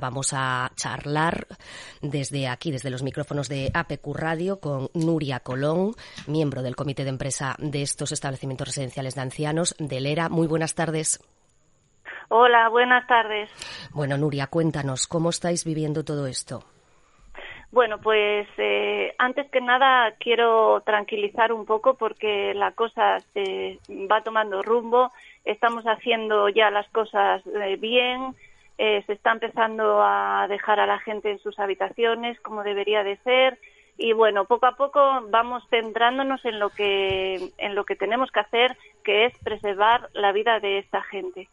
Vamos a charlar desde aquí, desde los micrófonos de APQ Radio, con Nuria Colón, miembro del comité de empresa de estos establecimientos residenciales de ancianos de Lera. Muy buenas tardes. Hola, buenas tardes. Bueno, Nuria, cuéntanos, ¿cómo estáis viviendo todo esto? Bueno, pues eh, antes que nada quiero tranquilizar un poco porque la cosa se va tomando rumbo. Estamos haciendo ya las cosas eh, bien eh, se está empezando a dejar a la gente en sus habitaciones como debería de ser. Y bueno poco a poco vamos centrándonos en lo que en lo que tenemos que hacer que es preservar la vida de esta gente.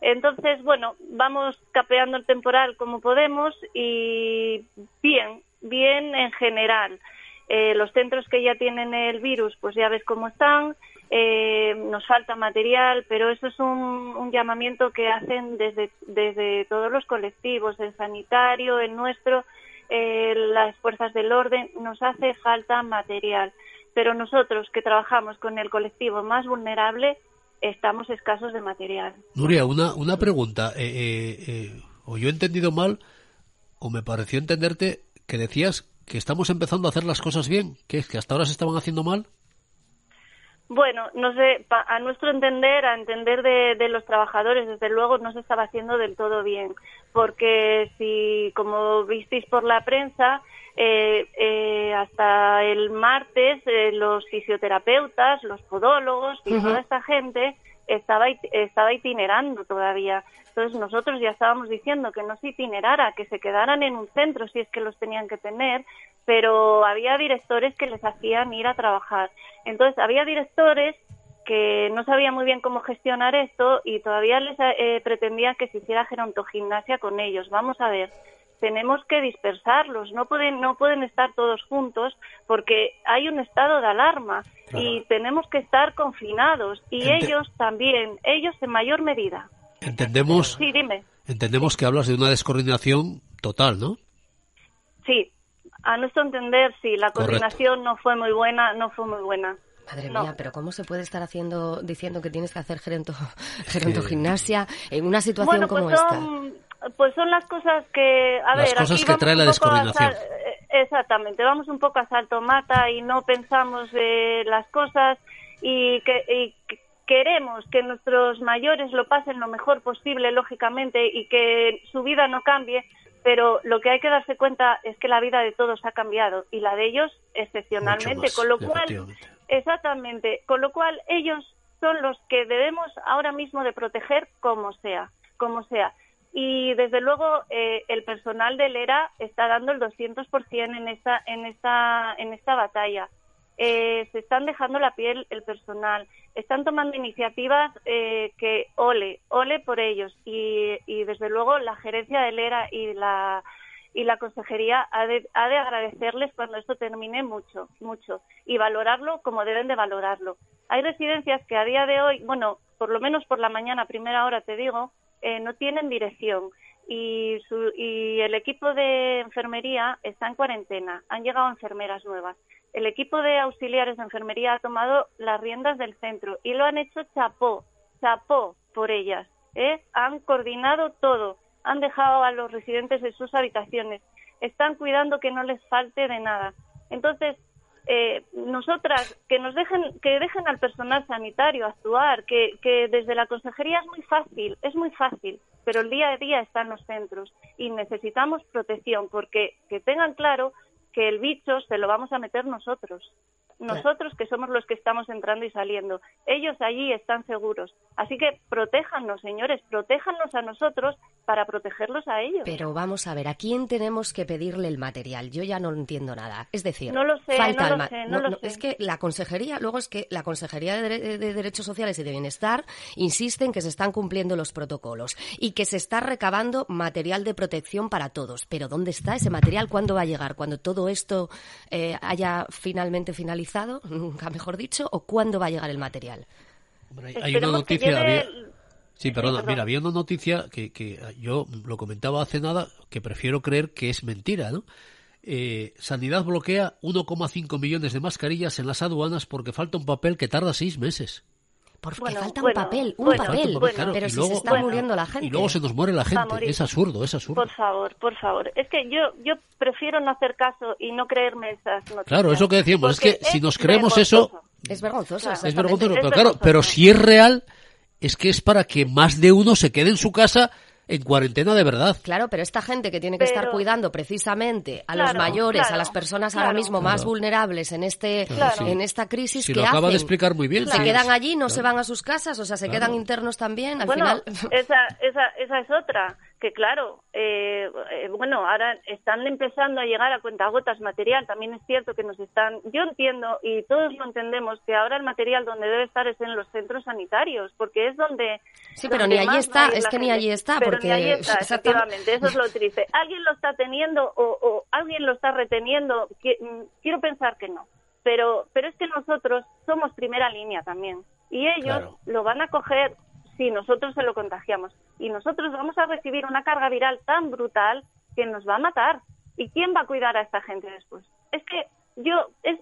Entonces bueno vamos capeando el temporal como podemos y bien bien en general. Eh, los centros que ya tienen el virus pues ya ves cómo están eh, nos falta material, pero eso es un, llamamiento que hacen desde, desde todos los colectivos, el sanitario, el nuestro, eh, las fuerzas del orden, nos hace falta material. Pero nosotros que trabajamos con el colectivo más vulnerable, estamos escasos de material. Nuria, una, una pregunta. Eh, o yo he entendido mal, o me pareció entenderte que decías que estamos empezando a hacer las cosas bien, que es que hasta ahora se estaban haciendo mal. Bueno, no sé, a nuestro entender, a entender de, los trabajadores, desde luego no se estaba haciendo del todo bien, porque si, como visteis por la prensa, eh, eh, hasta el martes eh, los fisioterapeutas, los podólogos y toda esta gente estaba, estaba itinerando todavía. Entonces nosotros ya estábamos diciendo que no se itinerara, que se quedaran en un centro si es que los tenían que tener, pero había directores que les hacían ir a trabajar. Entonces había directores que no sabían muy bien cómo gestionar esto y todavía les eh, pretendían que se hiciera gerontogimnasia con ellos. Vamos a ver, tenemos que dispersarlos, no pueden, no pueden estar todos juntos porque hay un estado de alarma y tenemos que estar confinados y ellos también, ellos en mayor medida. Entendemos, sí, dime. entendemos que hablas de una descoordinación total, ¿no? Sí, a nuestro entender sí, la coordinación no fue muy buena, no fue muy buena. Madre mía, pero ¿cómo se puede estar haciendo diciendo que tienes que hacer geronto, gerontogimnasia en una situación pues como esta? Pues son las cosas que, a las cosas que trae la descoordinación. Eh, exactamente, vamos un poco a salto mata y no pensamos eh, las cosas y que queremos que nuestros mayores lo pasen lo mejor posible, lógicamente, y que su vida no cambie, pero lo que hay que darse cuenta es que la vida de todos ha cambiado y la de ellos excepcionalmente, con lo cual, exactamente, con lo cual ellos son los que debemos ahora mismo de proteger como sea, como sea y desde luego eh, el personal del ERA está dando el 200% en esta en esta en esta batalla. Eh, se están dejando la piel el personal, están tomando iniciativas eh, que ole, ole por ellos y, y, desde luego la gerencia del ERA y la y la consejería ha de, ha de agradecerles cuando esto termine mucho, mucho y valorarlo como deben de valorarlo. Hay residencias que a día de hoy, bueno, por lo menos por la mañana, primera hora te digo, eh, no tienen dirección y, su, y el equipo de enfermería está en cuarentena. Han llegado enfermeras nuevas. El equipo de auxiliares de enfermería ha tomado las riendas del centro y lo han hecho chapó, chapó por ellas. ¿Eh? Han coordinado todo, han dejado a los residentes en sus habitaciones, están cuidando que no les falte de nada. Entonces, eh, nosotras que nos dejen que dejen al personal sanitario actuar que, que desde la consejería es muy fácil es muy fácil pero el día a día está en los centros y necesitamos protección porque que tengan claro que el bicho se lo vamos a meter nosotros nosotros que somos los que estamos entrando y saliendo. Ellos allí están seguros. Así que protéjanos, señores, protéjanos a nosotros para protegerlos a ellos. Pero vamos a ver, ¿a quién tenemos que pedirle el material? Yo ya no entiendo nada. Es decir, no lo sé, falta no el lo ma- sé, no lo sé. Es que la consejería, luego es que la Consejería de, de Derechos Sociales y de Bienestar insiste en que se están cumpliendo los protocolos y que se está recabando material de protección para todos. Pero ¿dónde está ese material? ¿Cuándo va a llegar? ¿Cuando todo esto eh, haya finalmente finalizado? Nunca mejor dicho. ¿O cuándo va a llegar el material? Hombre, hay- hay una noticia. llegue había- el- Sí, perdona, mira, había una noticia que, que yo lo comentaba hace nada, que prefiero creer que es mentira, ¿no? Eh, Sanidad bloquea 1,5 millones de mascarillas en las aduanas porque falta un papel que tarda seis meses. Porque Bueno, falta bueno, un papel, un bueno, papel. Falta un papel, claro, pero y si luego- se está bueno, muriendo la gente. Y luego se nos muere la gente. Es absurdo, es absurdo. Por favor, por favor. Es que yo yo prefiero no hacer caso y no creerme esas noticias. Claro, eso que decíamos, es Porque que si nos creemos eso, vergonzoso. Es vergonzoso. Claro. es vergonzoso. Es Pero claro, pero si es real, es que es para que más de uno se quede en su casa en cuarentena de verdad. Claro, pero esta gente que tiene que estar cuidando precisamente a los Claro, mayores, a las personas ahora claro. mismo más vulnerables en este Claro. en esta crisis, Si ¿qué lo acaba de explicar muy bien. Se sí. quedan allí, no se van a sus casas, o sea, se quedan internos también. Al bueno, final, esa, esa, esa es otra, que claro, eh, eh, bueno, ahora están empezando a llegar a cuentagotas material, también es cierto que nos están, yo entiendo y todos lo entendemos, que ahora el material donde debe estar es en los centros sanitarios, porque es donde... Sí, pero donde ni allí está, es que ni allí está, Pero porque ni allí está, exactamente- efectivamente, eso es lo triste. ¿Alguien lo está teniendo o, o alguien lo está reteniendo? Mm, Quiero pensar que no. Pero, pero es que nosotros somos primera línea también. Y ellos Claro. lo van a coger si nosotros se lo contagiamos. Y nosotros vamos a recibir una carga viral tan brutal que nos va a matar. ¿Y quién va a cuidar a esta gente después? Es que yo, es,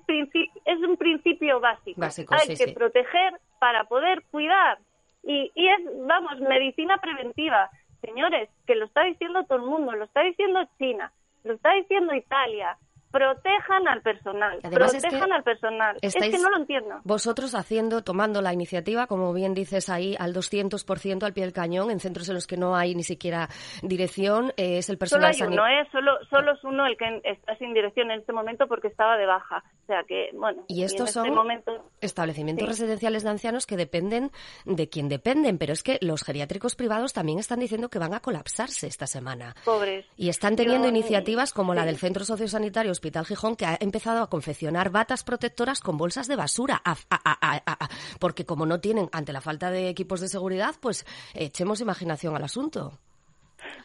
es un principio básico. Básico, Hay sí, que sí. proteger para poder cuidar. Y, y es, vamos, medicina preventiva. Señores, que lo está diciendo todo el mundo, lo está diciendo China, lo está diciendo Italia. Protejan al personal, Además, es que protejan al personal. Es que no lo entiendo. Vosotros haciendo, tomando la iniciativa, como bien dices ahí, al 200% al pie del cañón, en centros en los que no hay ni siquiera dirección, eh, es el Solo personal hay sanitario. uno, ¿eh? Solo, solo es uno el que está sin dirección en este momento porque estaba de baja. O sea que, bueno, Y estos en son este momento... establecimientos Sí. residenciales de ancianos que dependen de quien dependen, pero es que los geriátricos privados también están diciendo que van a colapsarse esta semana. Pobres. Y están teniendo Yo- iniciativas como la del Centro Sociosanitario Hospital Gijón, que ha empezado a confeccionar batas protectoras con bolsas de basura. a- porque como no tienen, ante la falta de equipos de seguridad, pues echemos imaginación al asunto.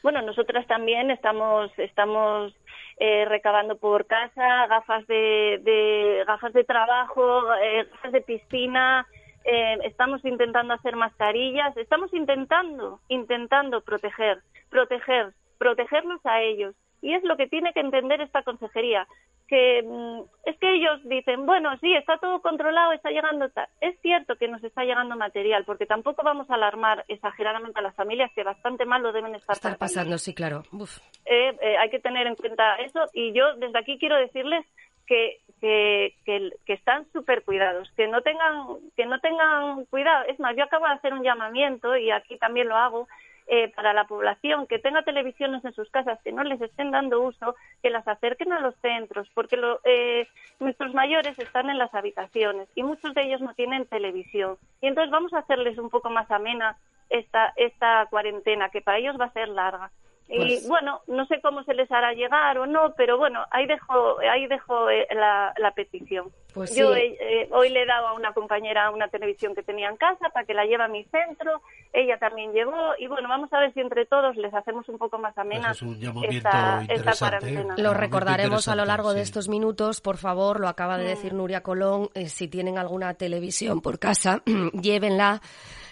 Bueno, nosotras también estamos estamos eh, recabando por casa gafas de, de gafas de trabajo, eh, gafas de piscina. eh, estamos intentando hacer mascarillas. Estamos intentando intentando proteger, proteger, protegerlos a ellos. Y es lo que tiene que entender esta consejería que mm, es que ellos dicen, bueno, sí, está todo controlado, está llegando tal. Es cierto que nos está llegando material, porque tampoco vamos a alarmar exageradamente a las familias que bastante mal lo deben estar, Estar pasando, sí, claro. Uf. eh, eh, hay que tener en cuenta eso y yo desde aquí quiero decirles que que, que, que están súper cuidados, que no tengan que no tengan cuidado. Es más, yo acabo de hacer un llamamiento y aquí también lo hago eh, para la población que tenga televisiones en sus casas que no les estén dando uso, que las acerquen a los centros, porque lo, eh, nuestros mayores están en las habitaciones y muchos de ellos no tienen televisión. Y entonces vamos a hacerles un poco más amena esta esta cuarentena que para ellos va a ser larga. Y Pues- bueno, no sé cómo se les hará llegar o no, pero bueno, ahí dejo, ahí dejo eh, la, la petición. Pues Yo sí. eh, eh, hoy le he dado a una compañera una televisión que tenía en casa para que la lleve a mi centro, ella también llegó y bueno, vamos a ver si entre todos les hacemos un poco más amena Pues es un llamamiento esta, esta ¿eh? cuarentena. Lo recordaremos a lo largo de estos minutos, por favor, lo acaba de Mm. decir Nuria Colón, eh, si tienen alguna televisión por casa, llévenla,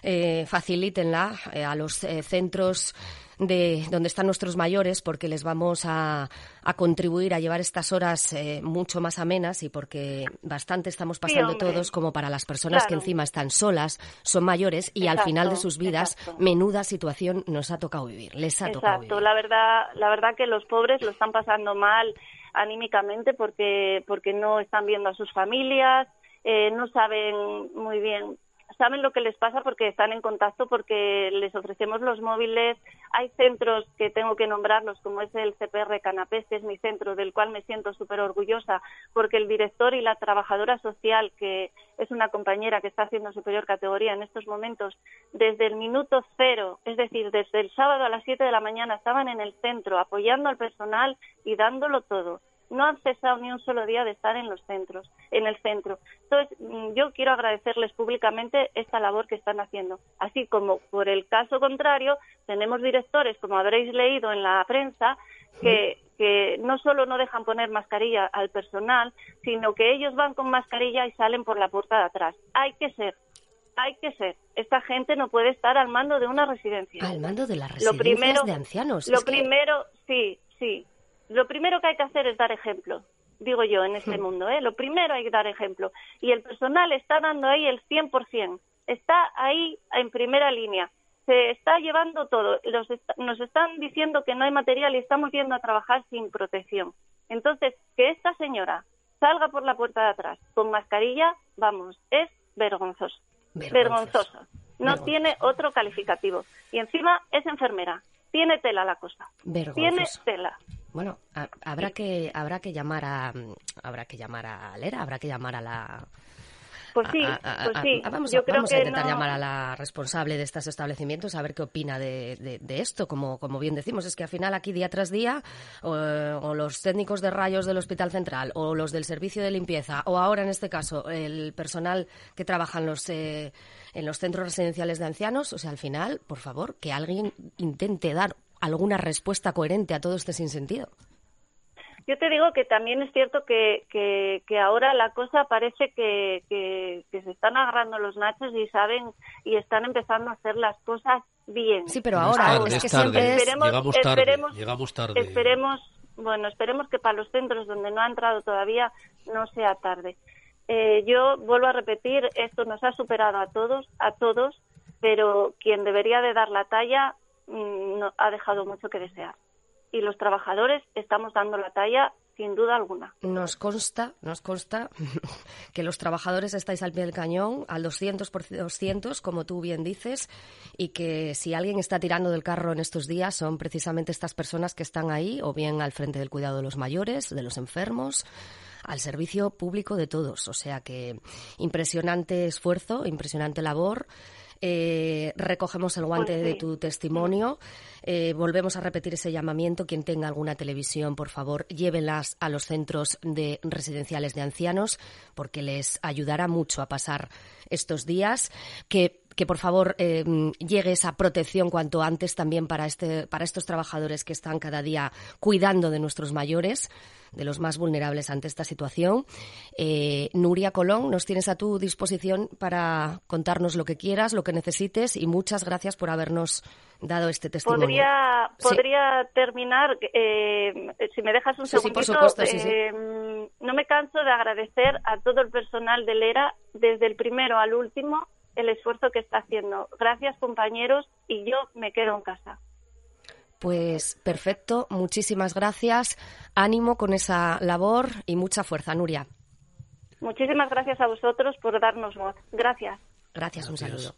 eh, facilítenla eh, a los eh, centros de donde están nuestros mayores porque les vamos a, a contribuir a llevar estas horas eh, mucho más amenas y porque bastante estamos pasando todos como para las personas que encima están solas, son mayores y al final de sus vidas exacto. menuda situación nos ha tocado vivir, les ha tocado Exacto, vivir. la verdad, la verdad que los pobres lo están pasando mal anímicamente porque porque no están viendo a sus familias, eh, no saben muy bien saben lo que les pasa porque están en contacto, porque les ofrecemos los móviles. Hay centros que tengo que nombrarlos, como es el CPR Canapés, que es mi centro, del cual me siento súper orgullosa, porque el director y la trabajadora social, que es una compañera que está haciendo superior categoría en estos momentos, desde el minuto cero, es decir, desde el sábado a las 7 de la mañana, estaban en el centro apoyando al personal y dándolo todo no han cesado ni un solo día de estar en los centros, en el centro. Entonces, mm, yo quiero agradecerles públicamente esta labor que están haciendo. Así como por el caso contrario, tenemos directores, como habréis leído en la prensa, que, que no solo no dejan poner mascarilla al personal, sino que ellos van con mascarilla y salen por la puerta de atrás. Hay que ser hay que ser. Esta gente no puede estar al mando de una residencia. Al mando de las residencias de ancianos. Lo primero, sí, sí lo primero que hay que hacer es dar ejemplo, digo yo, en este mundo. ¿eh? Lo primero hay que dar ejemplo. Y el personal está dando ahí el 100%, está ahí en primera línea. Se está llevando todo. nos están diciendo que no hay material y estamos yendo a trabajar sin protección. Entonces, que esta señora salga por la puerta de atrás con mascarilla, vamos, es vergonzoso. Vergonzoso. No tiene otro calificativo. Y encima es enfermera. Tiene tela la cosa. Tiene tela. Bueno, habrá que habrá que llamar a habrá que llamar a Lera, habrá que llamar a la pues sí, pues sí. vamos, a intentar llamar a la responsable de estos establecimientos a ver qué opina de, esto. Como, como bien decimos, es que al final aquí día tras día, o, los técnicos de rayos del Hospital Central, o los del servicio de limpieza, o ahora en este caso el personal que trabaja en los, eh, en los centros residenciales de ancianos, o sea, al final, por favor, que alguien intente dar alguna respuesta coherente a todo este sinsentido. Yo te digo que también es cierto que, que, ahora la cosa parece que, que, se están agarrando los nachos y saben y están empezando a hacer las cosas bien. Sí, pero ahora es, que siempre esperemos, llegamos tarde, esperemos, llegamos tarde. Esperemos, bueno, esperemos que para los centros donde no ha entrado todavía no sea tarde. Eh, yo vuelvo a repetir, esto nos ha superado a todos, a todos, pero quien debería de dar la talla Mm, no, ha dejado mucho que desear. Y los trabajadores estamos dando la talla sin duda alguna. Nos consta, nos consta que los trabajadores estáis al pie del cañón, al 200 por 200, como tú bien dices, y que si alguien está tirando del carro en estos días son precisamente estas personas que están ahí, o bien al frente del cuidado de los mayores, de los enfermos, al servicio público de todos. O sea que impresionante esfuerzo, impresionante labor. Eh, recogemos el guante de tu testimonio. Eh, volvemos a repetir ese llamamiento. Quien tenga alguna televisión, por favor, llévenlas a los centros de residenciales de ancianos porque les ayudará mucho a pasar estos días. Que que por favor eh, llegue esa protección cuanto antes también para este para estos trabajadores que están cada día cuidando de nuestros mayores de los más vulnerables ante esta situación. Eh, Nuria Colón, nos tienes a tu disposición para contarnos lo que quieras, lo que necesites y muchas gracias por habernos dado este testimonio. Podría, podría terminar, eh, si me dejas un segundito. Eh, no me canso de agradecer a todo el personal del ERA, desde el primero al último, el esfuerzo que está haciendo. Gracias, compañeros, y yo me quedo en casa. Pues perfecto, muchísimas gracias. Ánimo con esa labor y mucha fuerza, Nuria. Muchísimas gracias a vosotros por darnos voz. Gracias. Gracias, un saludo.